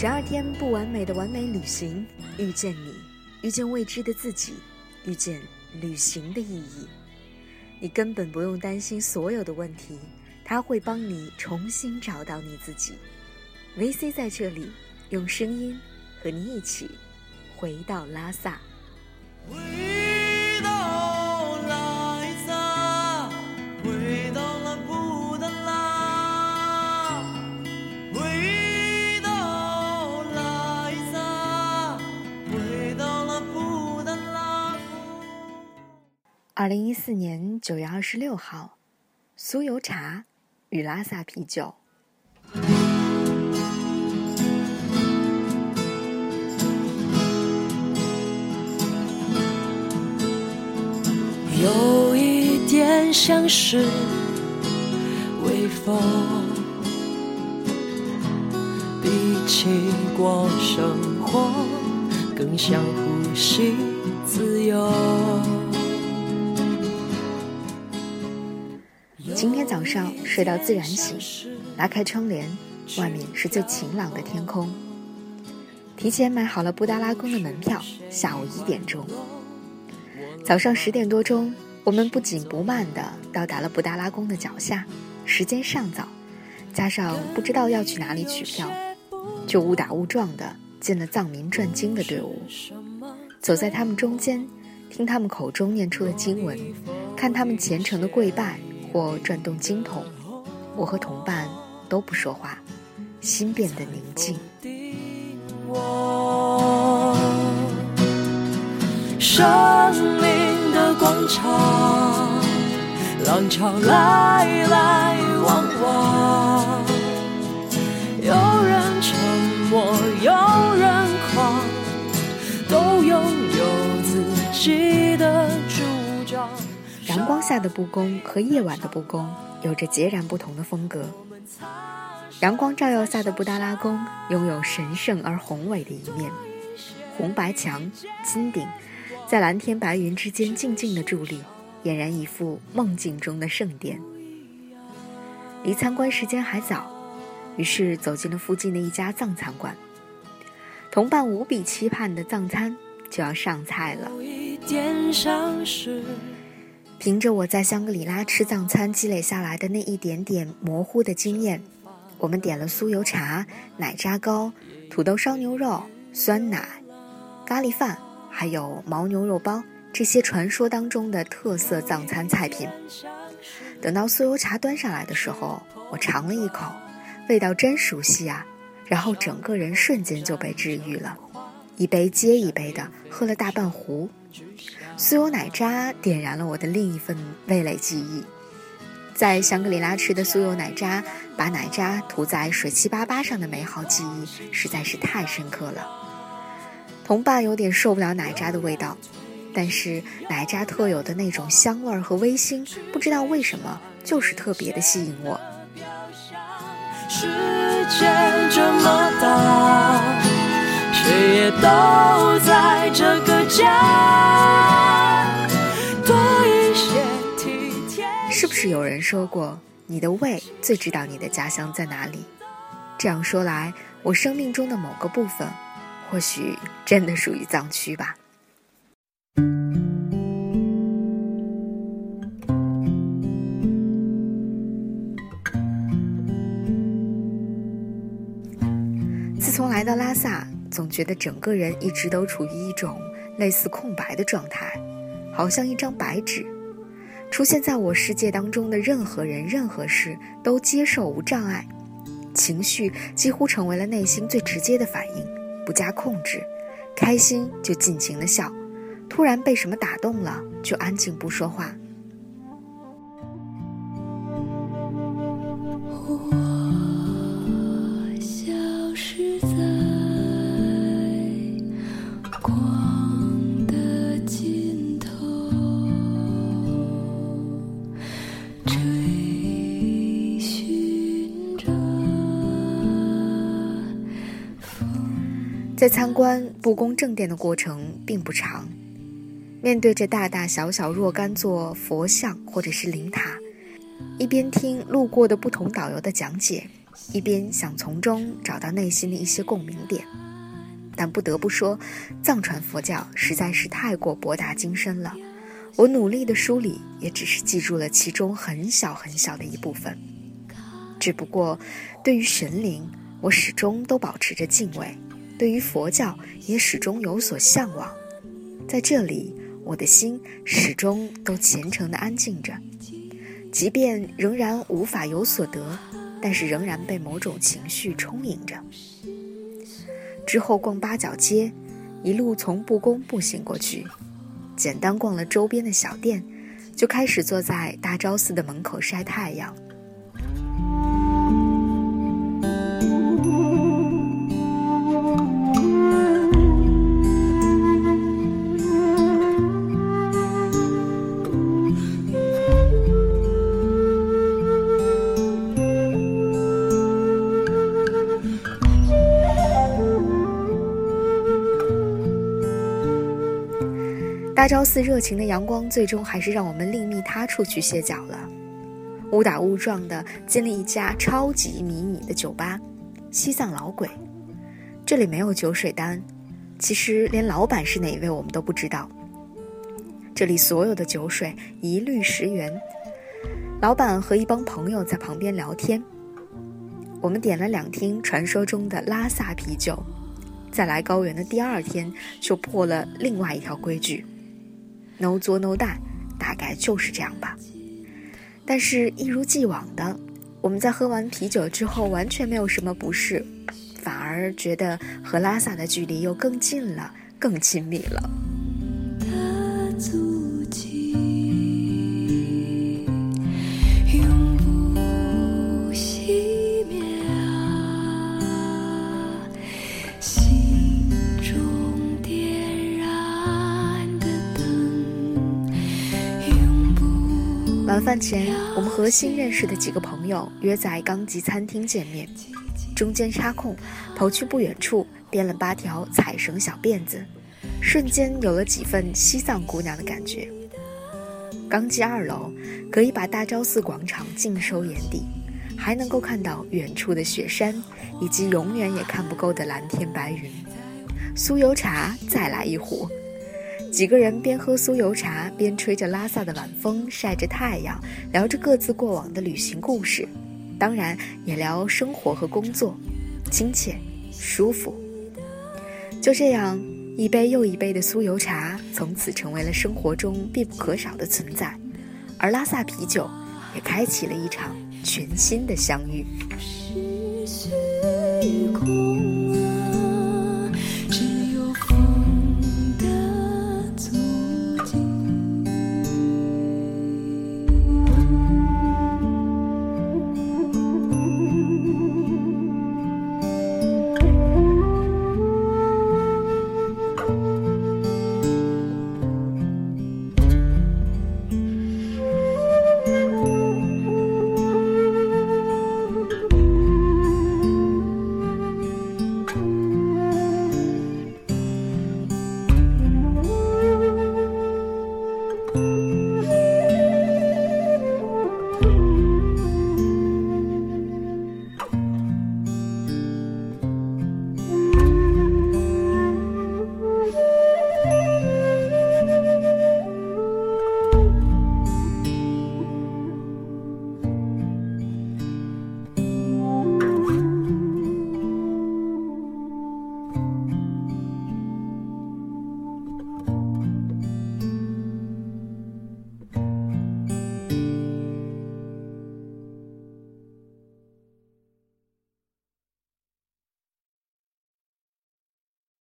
十二天不完美的完美旅行，遇见你，遇见未知的自己，遇见旅行的意义。你根本不用担心所有的问题，他会帮你重新找到你自己。VC 在这里，用声音和你一起回到拉萨。二零一四年九月二十六号，酥油茶与拉萨啤酒。有一点像是微风，比起过生活，更像呼吸今天早上睡到自然醒，拉开窗帘，外面是最晴朗的天空。提前买好了布达拉宫的门票，下午一点钟。早上十点多钟，我们不紧不慢地到达了布达拉宫的脚下。时间尚早，加上不知道要去哪里取票，就误打误撞地进了藏民转经的队伍。走在他们中间，听他们口中念出的经文，看他们虔诚的跪拜。或转动经筒，我和同伴都不说话，心变得宁静。生命的广场，浪潮来来往往，下的布宫和夜晚的布宫有着截然不同的风格。阳光照耀下的布达拉宫拥有神圣而宏伟的一面，红白墙、金顶，在蓝天白云之间静静的伫立，俨然一副梦境中的圣殿。离参观时间还早，于是走进了附近的一家藏餐馆。同伴无比期盼的藏餐就要上菜了。凭着我在香格里拉吃藏餐积累下来的那一点点模糊的经验，我们点了酥油茶、奶渣糕、土豆烧牛肉、酸奶、咖喱饭，还有牦牛肉包这些传说当中的特色藏餐菜品。等到酥油茶端上来的时候，我尝了一口，味道真熟悉啊！然后整个人瞬间就被治愈了，一杯接一杯的喝了大半壶。酥油奶渣点燃了我的另一份味蕾记忆，在香格里拉吃的酥油奶渣，把奶渣涂在水七八八上的美好记忆实在是太深刻了。同伴有点受不了奶渣的味道，但是奶渣特有的那种香味和微腥，不知道为什么就是特别的吸引我。时间这么大，谁也都这个家。多一些体贴是不是有人说过，你的胃最知道你的家乡在哪里？这样说来，我生命中的某个部分，或许真的属于藏区吧。自从来到拉萨，总觉得整个人一直都处于一种类似空白的状态，好像一张白纸。出现在我世界当中的任何人、任何事都接受无障碍，情绪几乎成为了内心最直接的反应，不加控制，开心就尽情的笑，突然被什么打动了就安静不说话。在参观布宫正殿的过程并不长，面对着大大小小若干座佛像或者是灵塔，一边听路过的不同导游的讲解，一边想从中找到内心的一些共鸣点。但不得不说，藏传佛教实在是太过博大精深了。我努力的梳理，也只是记住了其中很小很小的一部分。只不过，对于神灵，我始终都保持着敬畏；对于佛教，也始终有所向往。在这里，我的心始终都虔诚的安静着，即便仍然无法有所得，但是仍然被某种情绪充盈着。之后逛八角街，一路从布宫步行过去，简单逛了周边的小店，就开始坐在大昭寺的门口晒太阳。大昭寺热情的阳光，最终还是让我们另觅他处去歇脚了。误打误撞的进了一家超级迷你的酒吧——西藏老鬼。这里没有酒水单，其实连老板是哪一位我们都不知道。这里所有的酒水一律十元。老板和一帮朋友在旁边聊天。我们点了两听传说中的拉萨啤酒，在来高原的第二天就破了另外一条规矩。No 作 no 大，大概就是这样吧。但是，一如既往的，我们在喝完啤酒之后，完全没有什么不适，反而觉得和拉萨的距离又更近了，更亲密了。晚饭前，我们和新认识的几个朋友约在冈吉餐厅见面。中间插空，跑去不远处编了八条彩绳小辫子，瞬间有了几分西藏姑娘的感觉。刚吉二楼可以把大昭寺广场尽收眼底，还能够看到远处的雪山以及永远也看不够的蓝天白云。酥油茶，再来一壶。几个人边喝酥油茶，边吹着拉萨的晚风，晒着太阳，聊着各自过往的旅行故事，当然也聊生活和工作，亲切舒服。就这样，一杯又一杯的酥油茶从此成为了生活中必不可少的存在，而拉萨啤酒也开启了一场全新的相遇。是虚空